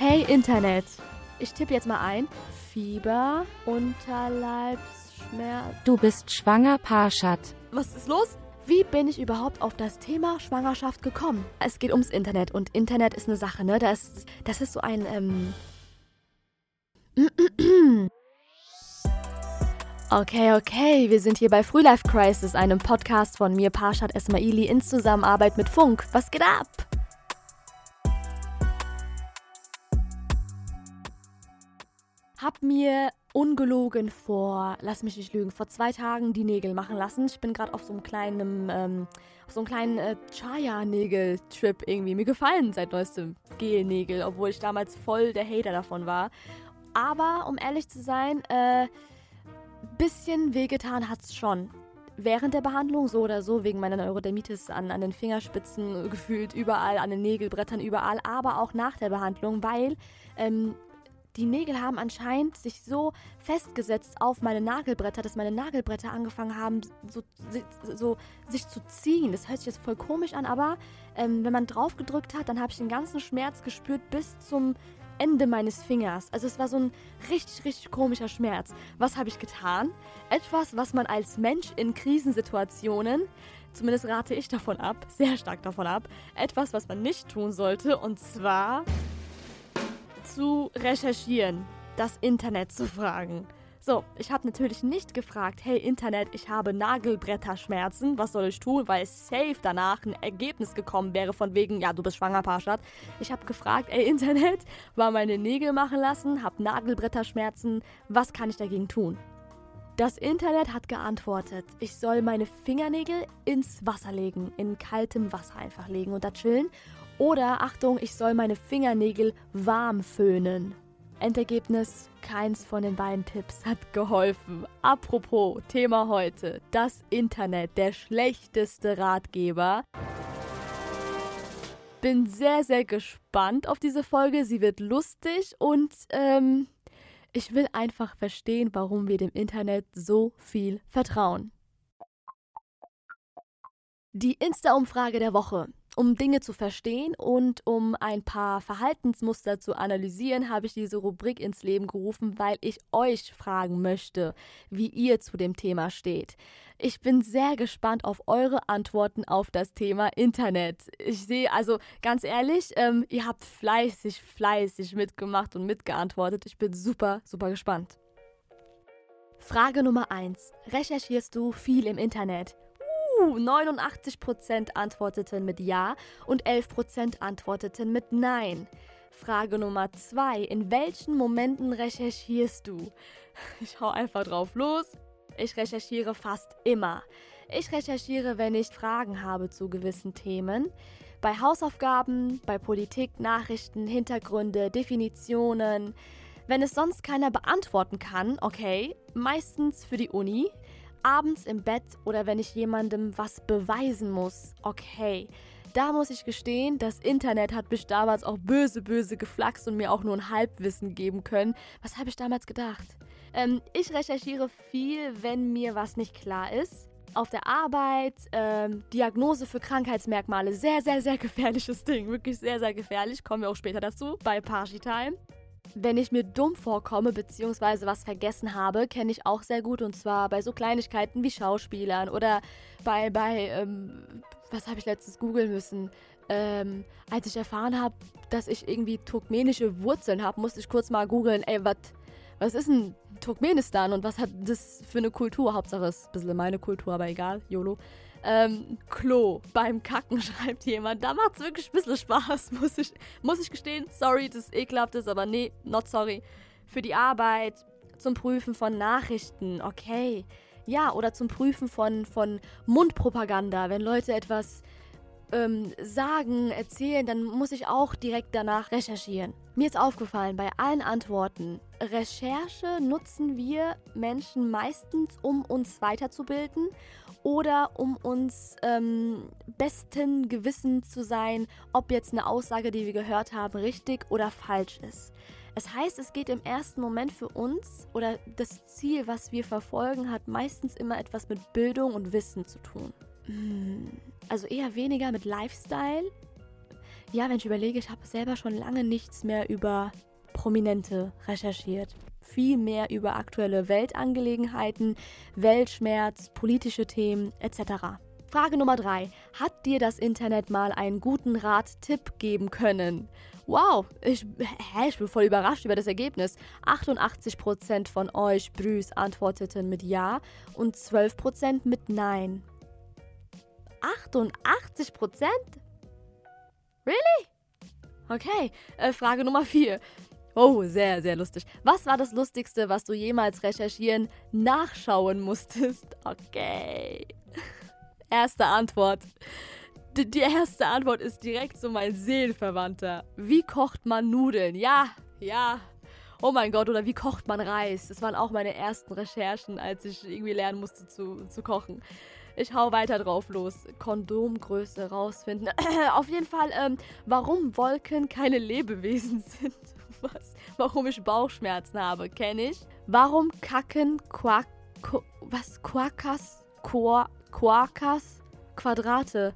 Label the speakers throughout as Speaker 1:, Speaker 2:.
Speaker 1: Hey Internet. Ich tippe jetzt mal ein. Fieber, Unterleibsschmerz.
Speaker 2: Du bist schwanger, Parshad.
Speaker 1: Was ist los? Wie bin ich überhaupt auf das Thema Schwangerschaft gekommen? Es geht ums Internet und Internet ist eine Sache, ne? Das, das ist so ein, ähm. Okay, okay, wir sind hier bei Frühlife Crisis, einem Podcast von mir, Parshad Esmaili, in Zusammenarbeit mit Funk. Was geht ab? Hab mir ungelogen vor, lass mich nicht lügen, vor zwei Tagen die Nägel machen lassen. Ich bin gerade auf so einem kleinen, ähm, auf so einem kleinen äh, Chaya-Nägel-Trip irgendwie. Mir gefallen seit neuestem Gel-Nägel, obwohl ich damals voll der Hater davon war. Aber um ehrlich zu sein, äh, bisschen wehgetan hat's schon. Während der Behandlung so oder so, wegen meiner Neurodermitis an, an den Fingerspitzen gefühlt, überall, an den Nägelbrettern, überall, aber auch nach der Behandlung, weil ähm, die Nägel haben anscheinend sich so festgesetzt auf meine Nagelbretter, dass meine Nagelbretter angefangen haben, so, so sich zu ziehen. Das hört sich jetzt voll komisch an, aber ähm, wenn man drauf gedrückt hat, dann habe ich den ganzen Schmerz gespürt bis zum Ende meines Fingers. Also es war so ein richtig, richtig komischer Schmerz. Was habe ich getan? Etwas, was man als Mensch in Krisensituationen, zumindest rate ich davon ab, sehr stark davon ab, etwas, was man nicht tun sollte, und zwar zu recherchieren, das Internet zu fragen. So, ich habe natürlich nicht gefragt, hey Internet, ich habe Nagelbretterschmerzen, was soll ich tun, weil safe danach ein Ergebnis gekommen wäre von wegen, ja, du bist schwanger, Parshad. Ich habe gefragt, ey Internet, war meine Nägel machen lassen, hab Nagelbretterschmerzen, was kann ich dagegen tun? Das Internet hat geantwortet, ich soll meine Fingernägel ins Wasser legen, in kaltem Wasser einfach legen und da chillen. Oder Achtung, ich soll meine Fingernägel warm föhnen. Endergebnis, keins von den beiden Tipps hat geholfen. Apropos, Thema heute, das Internet, der schlechteste Ratgeber. Bin sehr, sehr gespannt auf diese Folge. Sie wird lustig und ähm, ich will einfach verstehen, warum wir dem Internet so viel vertrauen. Die Insta-Umfrage der Woche. Um Dinge zu verstehen und um ein paar Verhaltensmuster zu analysieren, habe ich diese Rubrik ins Leben gerufen, weil ich euch fragen möchte, wie ihr zu dem Thema steht. Ich bin sehr gespannt auf eure Antworten auf das Thema Internet. Ich sehe, also ganz ehrlich, ähm, ihr habt fleißig, fleißig mitgemacht und mitgeantwortet. Ich bin super, super gespannt. Frage Nummer 1. Recherchierst du viel im Internet? 89% antworteten mit Ja und 11% antworteten mit Nein. Frage Nummer 2. In welchen Momenten recherchierst du? Ich hau einfach drauf los. Ich recherchiere fast immer. Ich recherchiere, wenn ich Fragen habe zu gewissen Themen. Bei Hausaufgaben, bei Politik, Nachrichten, Hintergründe, Definitionen. Wenn es sonst keiner beantworten kann, okay, meistens für die Uni, abends im Bett oder wenn ich jemandem was beweisen muss, okay. Da muss ich gestehen, das Internet hat mich damals auch böse, böse geflaxt und mir auch nur ein Halbwissen geben können. Was habe ich damals gedacht? Ähm, ich recherchiere viel, wenn mir was nicht klar ist. Auf der Arbeit, ähm, Diagnose für Krankheitsmerkmale, sehr, sehr, sehr gefährliches Ding. Wirklich sehr, sehr gefährlich. Kommen wir auch später dazu bei Party Time. Wenn ich mir dumm vorkomme bzw. was vergessen habe, kenne ich auch sehr gut und zwar bei so Kleinigkeiten wie Schauspielern oder bei, bei ähm, was habe ich letztens googeln müssen? Ähm, als ich erfahren habe, dass ich irgendwie turkmenische Wurzeln habe, musste ich kurz mal googeln, ey, wat, was ist denn Turkmenistan und was hat das für eine Kultur? Hauptsache ist ein bisschen meine Kultur, aber egal, YOLO. Ähm, Klo beim Kacken schreibt jemand. Da macht es wirklich ein bisschen Spaß, muss ich, muss ich gestehen. Sorry, das ekelhaft ist, aber nee, not sorry. Für die Arbeit, zum Prüfen von Nachrichten, okay. Ja, oder zum Prüfen von, von Mundpropaganda. Wenn Leute etwas ähm, sagen, erzählen, dann muss ich auch direkt danach recherchieren. Mir ist aufgefallen, bei allen Antworten, Recherche nutzen wir Menschen meistens, um uns weiterzubilden oder um uns ähm, besten Gewissen zu sein, ob jetzt eine Aussage, die wir gehört haben, richtig oder falsch ist. Es heißt, es geht im ersten Moment für uns oder das Ziel, was wir verfolgen, hat meistens immer etwas mit Bildung und Wissen zu tun. Also eher weniger mit Lifestyle. Ja, wenn ich überlege, ich habe selber schon lange nichts mehr über Prominente recherchiert. Viel mehr über aktuelle Weltangelegenheiten, Weltschmerz, politische Themen etc. Frage Nummer drei. Hat dir das Internet mal einen guten Rat-Tipp geben können? Wow, ich, hä, ich bin voll überrascht über das Ergebnis. 88% von euch, Brüs, antworteten mit Ja und 12% mit Nein. 88%? Really? Okay, äh, Frage Nummer 4. Oh, sehr, sehr lustig. Was war das Lustigste, was du jemals recherchieren, nachschauen musstest? Okay. Erste Antwort. D die erste Antwort ist direkt so mein Seelenverwandter. Wie kocht man Nudeln? Ja, ja. Oh mein Gott, oder wie kocht man Reis? Das waren auch meine ersten Recherchen, als ich irgendwie lernen musste zu, zu kochen. Ich hau weiter drauf los. Kondomgröße rausfinden. Auf jeden Fall, ähm, warum Wolken keine Lebewesen sind. Was? Warum ich Bauchschmerzen habe, kenne ich. Warum kacken Quack. Was? Quakas? Quack. Quarkas Quadrate.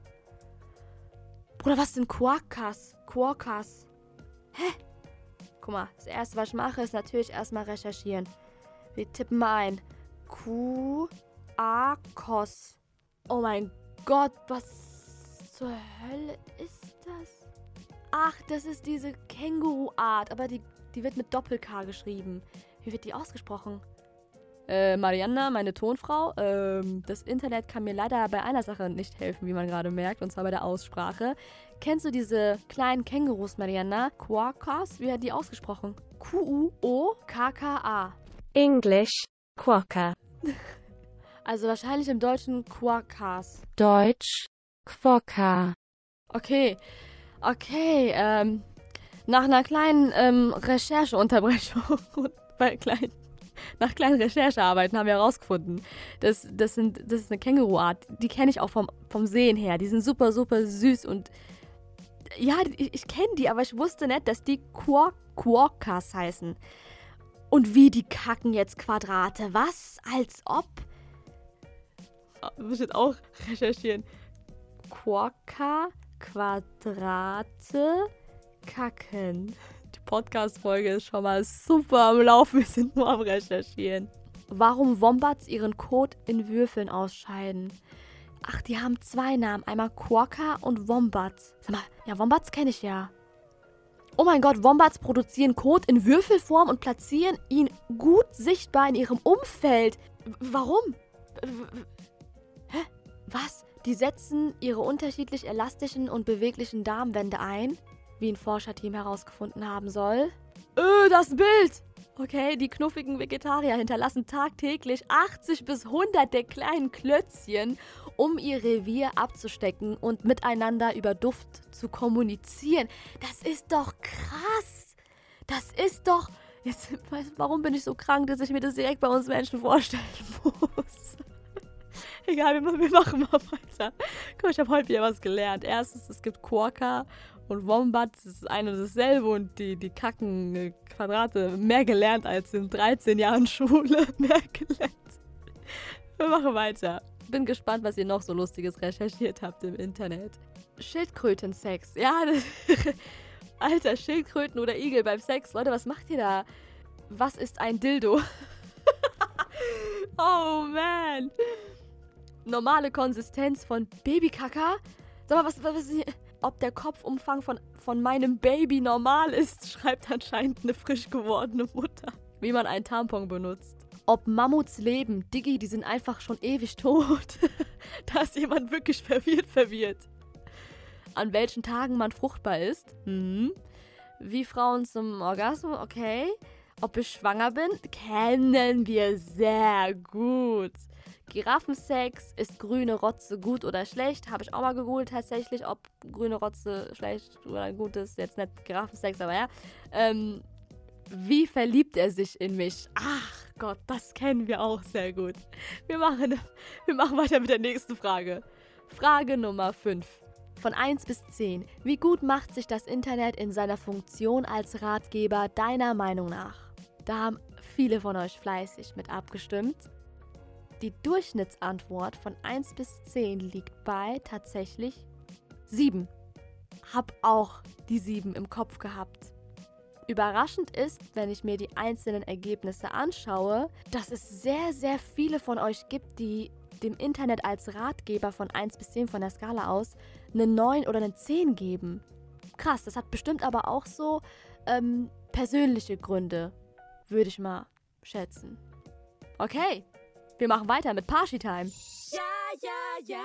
Speaker 1: Bruder, was sind Quarkas? Quarkas. Hä? Guck mal, das erste, was ich mache, ist natürlich erstmal recherchieren. Wir tippen mal ein. Q-A-Kos. Oh mein Gott, was zur Hölle ist das? Ach, das ist diese Känguru-Art, aber die, die wird mit Doppel-K geschrieben. Wie wird die ausgesprochen? Äh, Marianna, meine Tonfrau, ähm, das Internet kann mir leider bei einer Sache nicht helfen, wie man gerade merkt, und zwar bei der Aussprache. Kennst du diese kleinen Kängurus, Marianna? Quokkas? Wie hat die ausgesprochen? Q-U-O-K-K-A.
Speaker 2: English, Quokka.
Speaker 1: Also wahrscheinlich im Deutschen Quokkas.
Speaker 2: Deutsch, Quokka.
Speaker 1: Okay, okay, ähm, nach einer kleinen ähm, Rechercheunterbrechung und bei kleinen nach kleinen Recherchearbeiten haben wir herausgefunden, dass das, sind, das ist eine Känguruart. Die kenne ich auch vom, vom Sehen her. Die sind super, super süß und ja, ich, ich kenne die, aber ich wusste nicht, dass die Quor Quorkas heißen. Und wie die kacken jetzt Quadrate. Was? Als ob? Muss jetzt auch recherchieren. Quokka Quadrate kacken. Podcast-Folge ist schon mal super am Laufen. Wir sind nur am Recherchieren. Warum Wombats ihren Kot in Würfeln ausscheiden. Ach, die haben zwei Namen. Einmal Quokka und Wombats. Sag mal, ja, Wombats kenne ich ja. Oh mein Gott, Wombats produzieren Kot in Würfelform und platzieren ihn gut sichtbar in ihrem Umfeld. Warum? Hä? Was? Die setzen ihre unterschiedlich elastischen und beweglichen Darmwände ein wie ein Forscherteam herausgefunden haben soll. Öh, das Bild! Okay, die knuffigen Vegetarier hinterlassen tagtäglich 80 bis 100 der kleinen Klötzchen, um ihr Revier abzustecken und miteinander über Duft zu kommunizieren. Das ist doch krass! Das ist doch. Jetzt, warum bin ich so krank, dass ich mir das direkt bei uns Menschen vorstellen muss? Egal, wir, wir machen mal weiter. Guck, ich habe heute wieder was gelernt. Erstens, es gibt Quokka und Wombats ist ein und dasselbe und die, die kacken Quadrate mehr gelernt als in 13 Jahren Schule. mehr gelernt. Wir machen weiter. Bin gespannt, was ihr noch so Lustiges recherchiert habt im Internet. Schildkrötensex. Ja, Alter, Schildkröten oder Igel beim Sex. Leute, was macht ihr da? Was ist ein Dildo? oh man. Normale Konsistenz von Babykaka? Sag mal, was, was, hier? ob der Kopfumfang von, von meinem Baby normal ist, schreibt anscheinend eine frisch gewordene Mutter. Wie man einen Tampon benutzt. Ob Mammuts leben, Diggi, die sind einfach schon ewig tot. da ist jemand wirklich verwirrt, verwirrt. An welchen Tagen man fruchtbar ist. Mhm. Wie Frauen zum Orgasmus, okay. Ob ich schwanger bin, kennen wir sehr gut. Giraffensex, ist grüne Rotze gut oder schlecht? Habe ich auch mal gegoogelt tatsächlich, ob grüne Rotze schlecht oder gut ist. Jetzt nicht Giraffensex, aber ja. Ähm, wie verliebt er sich in mich? Ach Gott, das kennen wir auch sehr gut. Wir machen, wir machen weiter mit der nächsten Frage. Frage Nummer 5. Von 1 bis 10. Wie gut macht sich das Internet in seiner Funktion als Ratgeber deiner Meinung nach? Da haben viele von euch fleißig mit abgestimmt. Die Durchschnittsantwort von 1 bis 10 liegt bei tatsächlich 7. habe auch die 7 im Kopf gehabt. Überraschend ist, wenn ich mir die einzelnen Ergebnisse anschaue, dass es sehr, sehr viele von euch gibt, die dem Internet als Ratgeber von 1 bis 10 von der Skala aus eine 9 oder eine 10 geben. Krass, das hat bestimmt aber auch so ähm, persönliche Gründe, würde ich mal schätzen. Okay, wir machen weiter mit Party Time. Ja, ja, ja.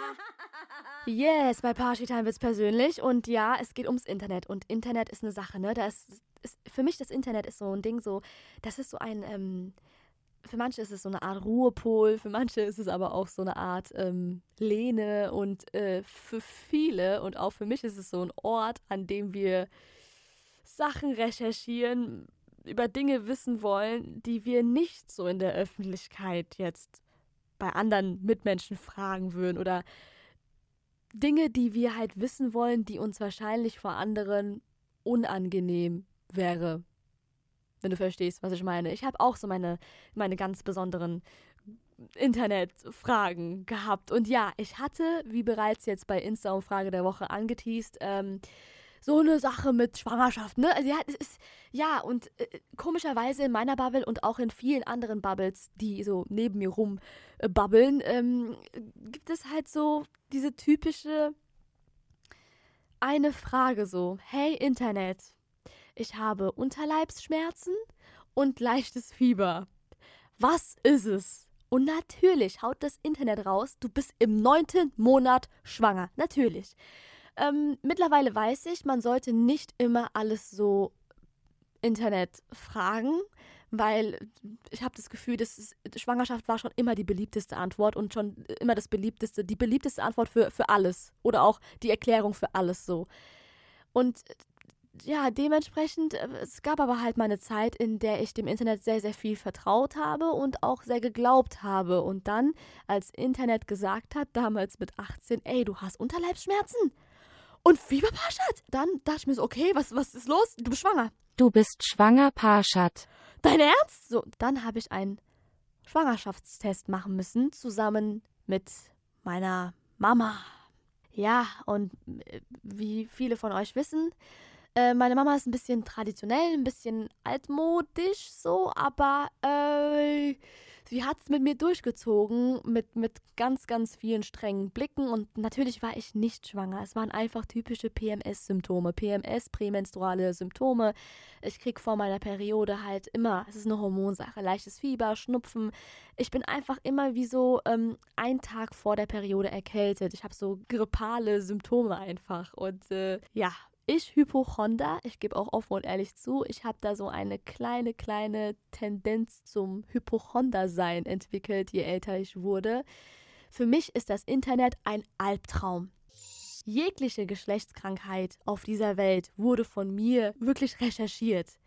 Speaker 1: Yes, bei Party Time wird's persönlich und ja, es geht ums Internet und Internet ist eine Sache, ne? Da ist, ist für mich das Internet ist so ein Ding, so das ist so ein ähm, für manche ist es so eine Art Ruhepol, für manche ist es aber auch so eine Art ähm, Lehne und äh, für viele und auch für mich ist es so ein Ort, an dem wir Sachen recherchieren, über Dinge wissen wollen, die wir nicht so in der Öffentlichkeit jetzt bei anderen Mitmenschen fragen würden oder Dinge, die wir halt wissen wollen, die uns wahrscheinlich vor anderen unangenehm wäre, wenn du verstehst, was ich meine. Ich habe auch so meine, meine ganz besonderen Internetfragen gehabt. Und ja, ich hatte, wie bereits jetzt bei Insta-Umfrage der Woche angeteased, ähm, so eine Sache mit Schwangerschaft, ne? Also ja, es ist, ja, und äh, komischerweise in meiner Bubble und auch in vielen anderen Bubbles, die so neben mir rum äh, babbeln, ähm, gibt es halt so diese typische eine Frage so, hey Internet, ich habe Unterleibsschmerzen und leichtes Fieber. Was ist es? Und natürlich haut das Internet raus, du bist im neunten Monat schwanger. Natürlich. Ähm, mittlerweile weiß ich, man sollte nicht immer alles so Internet fragen, weil ich habe das Gefühl, dass es, Schwangerschaft war schon immer die beliebteste Antwort und schon immer das beliebteste, die beliebteste Antwort für, für alles oder auch die Erklärung für alles so. Und ja, dementsprechend, äh, es gab aber halt mal eine Zeit, in der ich dem Internet sehr, sehr viel vertraut habe und auch sehr geglaubt habe. Und dann, als Internet gesagt hat, damals mit 18, ey, du hast Unterleibsschmerzen und Fieber, Parshad, dann dachte ich mir so, okay, was, was ist los? Du bist schwanger.
Speaker 2: Du bist schwanger, Parshad.
Speaker 1: Dein Ernst? So, dann habe ich einen Schwangerschaftstest machen müssen, zusammen mit meiner Mama. Ja, und äh, wie viele von euch wissen, äh, meine Mama ist ein bisschen traditionell, ein bisschen altmodisch so, aber äh, sie hat es mit mir durchgezogen, mit, mit ganz, ganz vielen strengen Blicken. Und natürlich war ich nicht schwanger. Es waren einfach typische PMS-Symptome. PMS, prämenstruale Symptome. Ich kriege vor meiner Periode halt immer, es ist eine Hormonsache, leichtes Fieber, Schnupfen. Ich bin einfach immer wie so ähm, einen Tag vor der Periode erkältet. Ich habe so grippale Symptome einfach. Und äh, ja, ich Hypochonder, ich gebe auch offen und ehrlich zu, ich habe da so eine kleine, kleine Tendenz zum Hypochonder-Sein entwickelt, je älter ich wurde. Für mich ist das Internet ein Albtraum. Jegliche Geschlechtskrankheit auf dieser Welt wurde von mir wirklich recherchiert.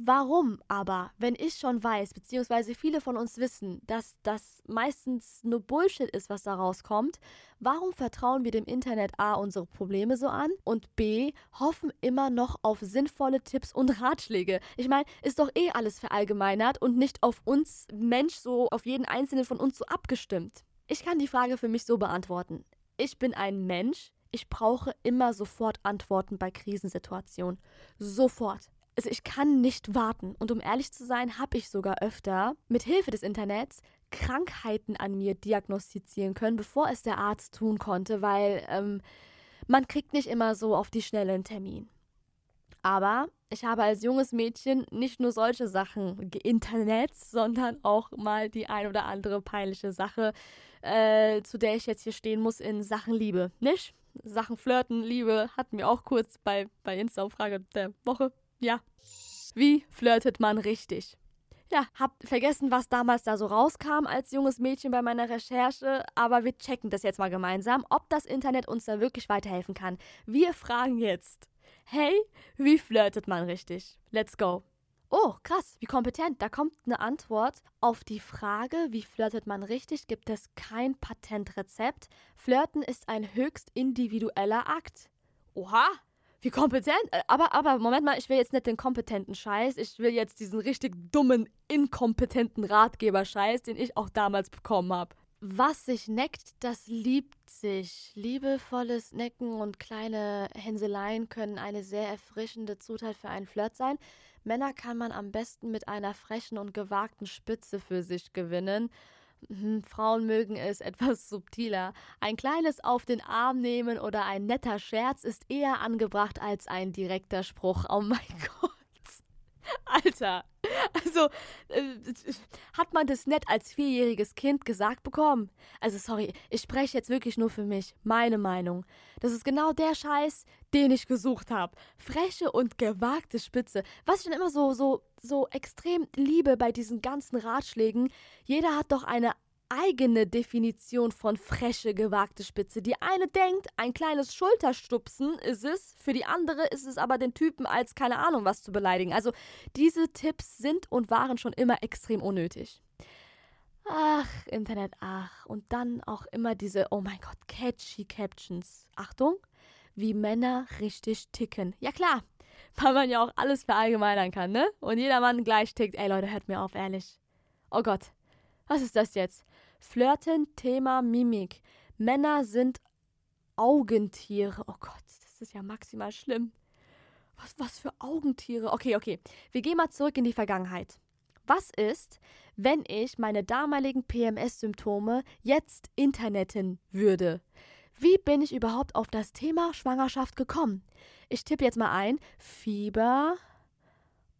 Speaker 1: Warum aber, wenn ich schon weiß, beziehungsweise viele von uns wissen, dass das meistens nur Bullshit ist, was da rauskommt, warum vertrauen wir dem Internet A unsere Probleme so an und B hoffen immer noch auf sinnvolle Tipps und Ratschläge? Ich meine, ist doch eh alles verallgemeinert und nicht auf uns Mensch so, auf jeden einzelnen von uns so abgestimmt. Ich kann die Frage für mich so beantworten. Ich bin ein Mensch, ich brauche immer sofort Antworten bei Krisensituationen. Sofort. Also ich kann nicht warten. Und um ehrlich zu sein, habe ich sogar öfter mit Hilfe des Internets Krankheiten an mir diagnostizieren können, bevor es der Arzt tun konnte, weil ähm, man kriegt nicht immer so auf die Schnelle einen Termin. Aber ich habe als junges Mädchen nicht nur solche Sachen Internet, sondern auch mal die ein oder andere peinliche Sache, äh, zu der ich jetzt hier stehen muss in Sachen Liebe, nicht? Sachen Flirten, Liebe hatten wir auch kurz bei, bei Insta-Umfrage der Woche ja. Wie flirtet man richtig? Ja, hab vergessen, was damals da so rauskam als junges Mädchen bei meiner Recherche, aber wir checken das jetzt mal gemeinsam, ob das Internet uns da wirklich weiterhelfen kann. Wir fragen jetzt: Hey, wie flirtet man richtig? Let's go. Oh, krass, wie kompetent. Da kommt eine Antwort auf die Frage, wie flirtet man richtig, gibt es kein Patentrezept. Flirten ist ein höchst individueller Akt. Oha, wie kompetent? Äh, aber, aber, Moment mal, ich will jetzt nicht den kompetenten Scheiß. Ich will jetzt diesen richtig dummen, inkompetenten Ratgeber-Scheiß, den ich auch damals bekommen habe. Was sich neckt, das liebt sich. Liebevolles Necken und kleine Hänseleien können eine sehr erfrischende Zutat für einen Flirt sein. Männer kann man am besten mit einer frechen und gewagten Spitze für sich gewinnen. Hm, Frauen mögen es etwas subtiler. Ein kleines Auf den Arm nehmen oder ein netter Scherz ist eher angebracht als ein direkter Spruch. Oh mein Gott. Alter, also äh, hat man das nett als vierjähriges Kind gesagt bekommen? Also sorry, ich spreche jetzt wirklich nur für mich, meine Meinung. Das ist genau der Scheiß, den ich gesucht habe. Freche und gewagte Spitze. Was ich dann immer so so so extrem liebe bei diesen ganzen Ratschlägen. Jeder hat doch eine eigene Definition von fresche, gewagte Spitze. Die eine denkt, ein kleines Schulterstupsen ist es, für die andere ist es aber den Typen als keine Ahnung was zu beleidigen. Also diese Tipps sind und waren schon immer extrem unnötig. Ach, Internet, ach. Und dann auch immer diese, oh mein Gott, catchy Captions. Achtung, wie Männer richtig ticken. Ja klar, weil man ja auch alles verallgemeinern kann, ne? Und jeder Mann gleich tickt. Ey Leute, hört mir auf, ehrlich. Oh Gott, was ist das jetzt? Flirten, Thema Mimik. Männer sind Augentiere. Oh Gott, das ist ja maximal schlimm. Was, was für Augentiere? Okay, okay. Wir gehen mal zurück in die Vergangenheit. Was ist, wenn ich meine damaligen PMS-Symptome jetzt interneten würde? Wie bin ich überhaupt auf das Thema Schwangerschaft gekommen? Ich tippe jetzt mal ein. Fieber,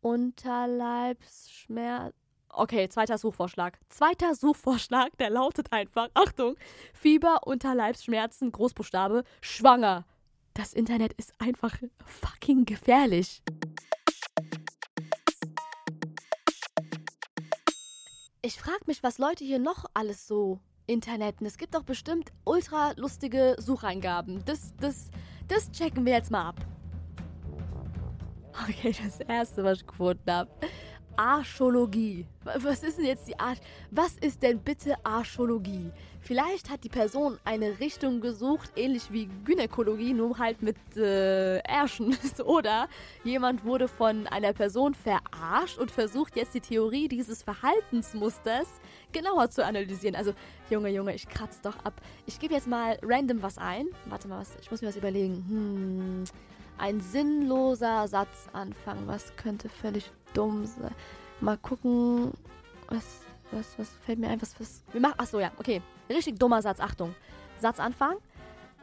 Speaker 1: Unterleibsschmerz, Okay, zweiter Suchvorschlag. Zweiter Suchvorschlag, der lautet einfach, Achtung, Fieber, Unterleibsschmerzen, Großbuchstabe, schwanger. Das Internet ist einfach fucking gefährlich. Ich frage mich, was Leute hier noch alles so interneten. Es gibt doch bestimmt ultra lustige Sucheingaben. Das, das, das checken wir jetzt mal ab. Okay, das erste, was ich gefunden habe. Archäologie. Was ist denn jetzt die Arch? Was ist denn bitte Archäologie? Vielleicht hat die Person eine Richtung gesucht, ähnlich wie Gynäkologie, nur halt mit äh, Ärschen. Oder jemand wurde von einer Person verarscht und versucht jetzt die Theorie dieses Verhaltensmusters genauer zu analysieren. Also, Junge, Junge, ich kratze doch ab. Ich gebe jetzt mal random was ein. Warte mal, was, ich muss mir was überlegen. Hm, ein sinnloser Satzanfang. Was könnte völlig dumm sein. Mal gucken, was, was, was fällt mir ein, was, was, wir machen, achso, ja, okay, richtig dummer Satz, Achtung. Satzanfang,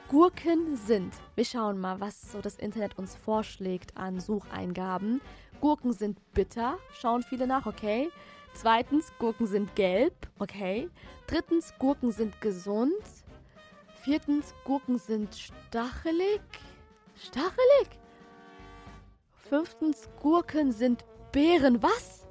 Speaker 1: Gurken sind, wir schauen mal, was so das Internet uns vorschlägt an Sucheingaben. Gurken sind bitter, schauen viele nach, okay. Zweitens, Gurken sind gelb, okay. Drittens, Gurken sind gesund. Viertens, Gurken sind stachelig. Stachelig? Fünftens, Gurken sind Beeren, was?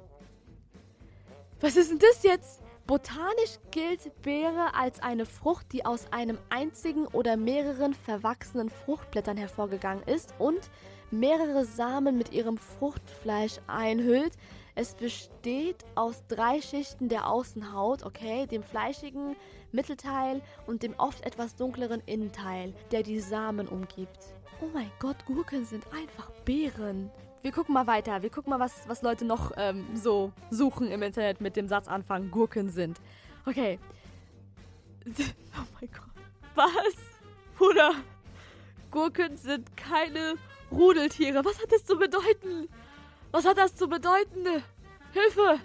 Speaker 1: Was ist denn das jetzt? Botanisch gilt Beere als eine Frucht, die aus einem einzigen oder mehreren verwachsenen Fruchtblättern hervorgegangen ist und mehrere Samen mit ihrem Fruchtfleisch einhüllt. Es besteht aus drei Schichten der Außenhaut, okay, dem fleischigen Mittelteil und dem oft etwas dunkleren Innenteil, der die Samen umgibt. Oh mein Gott, Gurken sind einfach Beeren. Wir gucken mal weiter. Wir gucken mal, was, was Leute noch ähm, so suchen im Internet mit dem Satzanfang Gurken sind. Okay. Oh mein Gott. Was? Bruder, Gurken sind keine Rudeltiere. Was hat das zu bedeuten? Was hat das zu bedeuten? Hilfe!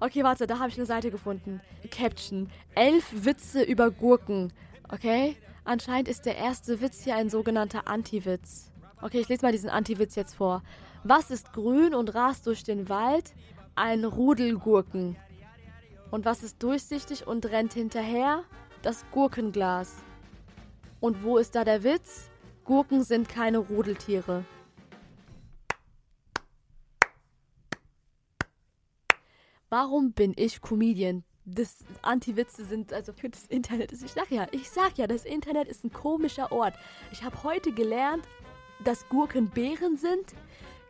Speaker 1: Okay, warte, da habe ich eine Seite gefunden. Caption. Elf Witze über Gurken. Okay? Anscheinend ist der erste Witz hier ein sogenannter Anti-Witz. Okay, ich lese mal diesen Anti-Witz jetzt vor. Was ist grün und rast durch den Wald? Ein Rudelgurken. Und was ist durchsichtig und rennt hinterher? Das Gurkenglas. Und wo ist da der Witz? Gurken sind keine Rudeltiere. Warum bin ich Comedian? Das Anti-Witze sind also für das Internet. Ich sag ja, ich sag ja, das Internet ist ein komischer Ort. Ich habe heute gelernt, dass Gurken Bären sind,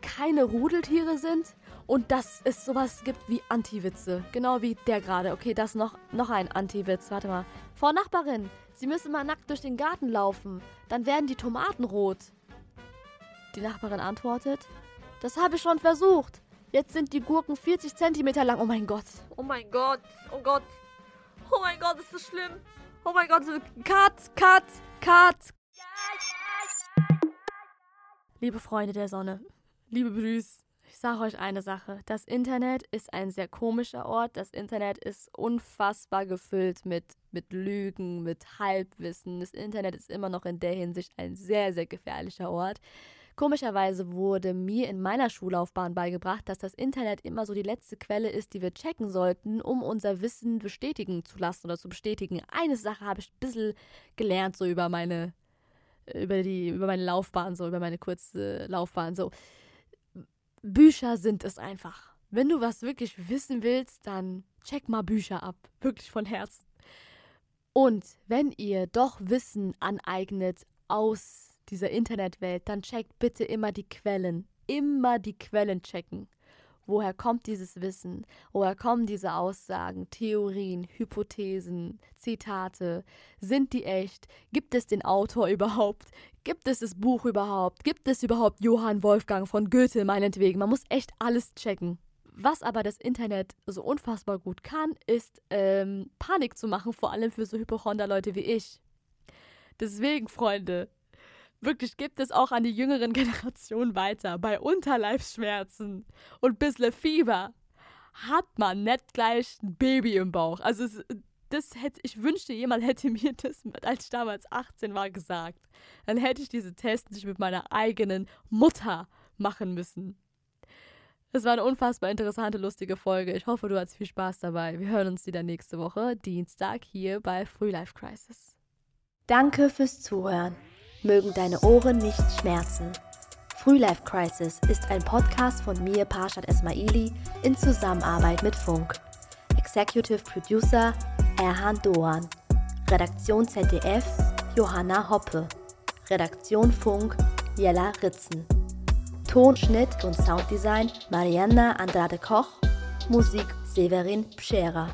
Speaker 1: keine Rudeltiere sind und dass es sowas gibt wie Anti-Witze. Genau wie der gerade. Okay, das noch, noch ein Anti-Witz. Warte mal. Frau Nachbarin, Sie müssen mal nackt durch den Garten laufen. Dann werden die Tomaten rot. Die Nachbarin antwortet: Das habe ich schon versucht. Jetzt sind die Gurken 40 Zentimeter lang. Oh mein Gott. Oh mein Gott. Oh Gott. Oh mein Gott, ist das schlimm. Oh mein Gott, cut, cut, cut. Liebe Freunde der Sonne, liebe Brüß, ich sage euch eine Sache. Das Internet ist ein sehr komischer Ort. Das Internet ist unfassbar gefüllt mit, mit Lügen, mit Halbwissen. Das Internet ist immer noch in der Hinsicht ein sehr, sehr gefährlicher Ort. Komischerweise wurde mir in meiner Schullaufbahn beigebracht, dass das Internet immer so die letzte Quelle ist, die wir checken sollten, um unser Wissen bestätigen zu lassen oder zu bestätigen. Eine Sache habe ich ein bisschen gelernt, so über meine, über die, über meine Laufbahn, so über meine kurze Laufbahn. So. Bücher sind es einfach. Wenn du was wirklich wissen willst, dann check mal Bücher ab. Wirklich von Herzen. Und wenn ihr doch Wissen aneignet aus dieser Internetwelt, dann checkt bitte immer die Quellen. Immer die Quellen checken. Woher kommt dieses Wissen? Woher kommen diese Aussagen, Theorien, Hypothesen, Zitate? Sind die echt? Gibt es den Autor überhaupt? Gibt es das Buch überhaupt? Gibt es überhaupt Johann Wolfgang von Goethe meinetwegen? Man muss echt alles checken. Was aber das Internet so unfassbar gut kann, ist ähm, Panik zu machen, vor allem für so Hypochonder-Leute wie ich. Deswegen, Freunde, wirklich gibt es auch an die jüngeren Generationen weiter. Bei Unterleibsschmerzen und bisschen Fieber hat man nicht gleich ein Baby im Bauch. Also es, das hätte, ich wünschte, jemand hätte mir das, als ich damals 18 war, gesagt. Dann hätte ich diese Tests nicht mit meiner eigenen Mutter machen müssen. Es war eine unfassbar interessante, lustige Folge. Ich hoffe, du hattest viel Spaß dabei. Wir hören uns wieder nächste Woche, Dienstag, hier bei Free Life Crisis.
Speaker 3: Danke fürs Zuhören mögen deine Ohren nicht schmerzen. Frühlife Crisis ist ein Podcast von mir, Parshad Esmaili, in Zusammenarbeit mit Funk. Executive Producer Erhan Doan. Redaktion ZDF Johanna Hoppe. Redaktion Funk Jella Ritzen. Tonschnitt und Sounddesign Marianna Andrade Koch. Musik Severin Pschera.